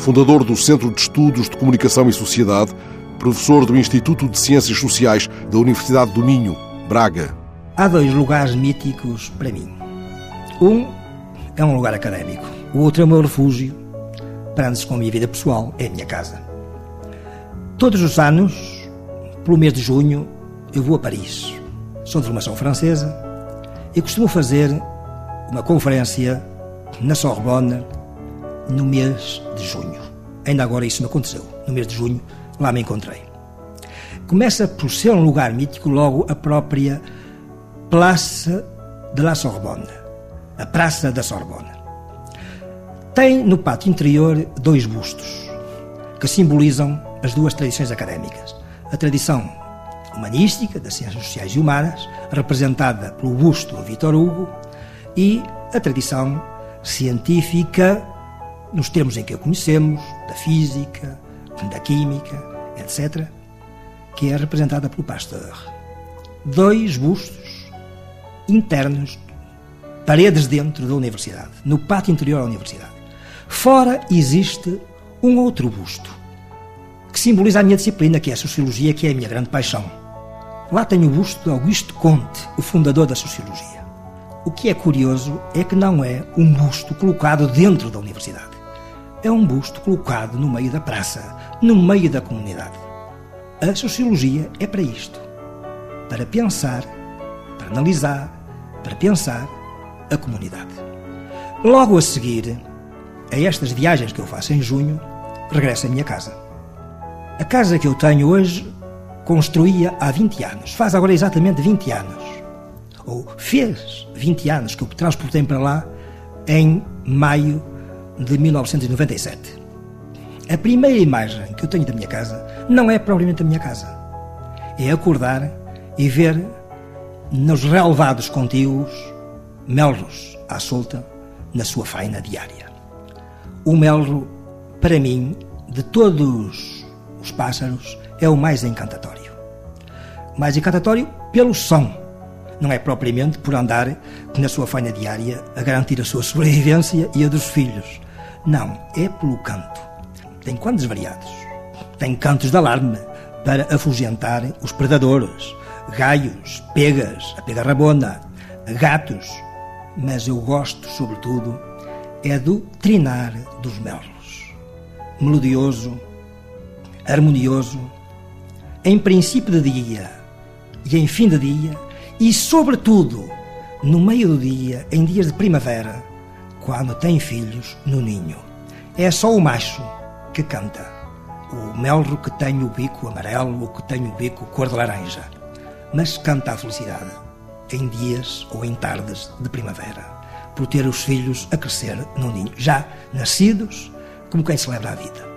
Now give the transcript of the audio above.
fundador do Centro de Estudos de Comunicação e Sociedade, professor do Instituto de Ciências Sociais da Universidade do Minho, Braga. Há dois lugares míticos para mim. Um é um lugar académico, o outro é o meu refúgio, para antes com a minha vida pessoal, é a minha casa. Todos os anos, pelo mês de junho, eu vou a Paris. Sou de formação francesa e costumo fazer uma conferência na Sorbonne no mês de junho. Ainda agora isso me aconteceu. No mês de junho, lá me encontrei. Começa por ser um lugar mítico logo a própria Place de la Sorbonne, a Praça da Sorbonne. Tem no pátio interior dois bustos que simbolizam as duas tradições académicas. A tradição humanística, das ciências sociais e humanas, representada pelo busto de Vitor Hugo, e a tradição científica nos termos em que a conhecemos, da física, da química, etc., que é representada pelo Pasteur. Dois bustos internos, paredes dentro da universidade, no pátio interior da universidade. Fora existe um outro busto, que simboliza a minha disciplina, que é a sociologia, que é a minha grande paixão. Lá tenho o busto de Auguste Comte, o fundador da sociologia. O que é curioso é que não é um busto colocado dentro da universidade é um busto colocado no meio da praça, no meio da comunidade. A sociologia é para isto: para pensar, para analisar, para pensar a comunidade. Logo a seguir, a estas viagens que eu faço em junho, regresso à minha casa. A casa que eu tenho hoje construía há 20 anos, faz agora exatamente 20 anos. Ou fez 20 anos que eu transportei para lá em maio de 1997. A primeira imagem que eu tenho da minha casa não é propriamente a minha casa. É acordar e ver nos relevados contíguos melros à solta na sua faina diária. O melro, para mim, de todos os pássaros, é o mais encantatório. Mais encantatório pelo som, não é propriamente por andar na sua faina diária a garantir a sua sobrevivência e a dos filhos, não, é pelo canto. Tem cantos variados. Tem cantos de alarme para afugentar os predadores, gaios, pegas, a pega rabona, gatos. Mas eu gosto, sobretudo, é do trinar dos melros. Melodioso, harmonioso, em princípio de dia e em fim de dia, e, sobretudo, no meio do dia, em dias de primavera, quando tem filhos no ninho. É só o macho que canta. O melro que tem o bico amarelo ou que tem o bico cor de laranja. Mas canta a felicidade em dias ou em tardes de primavera, por ter os filhos a crescer no ninho, já nascidos, como quem celebra a vida.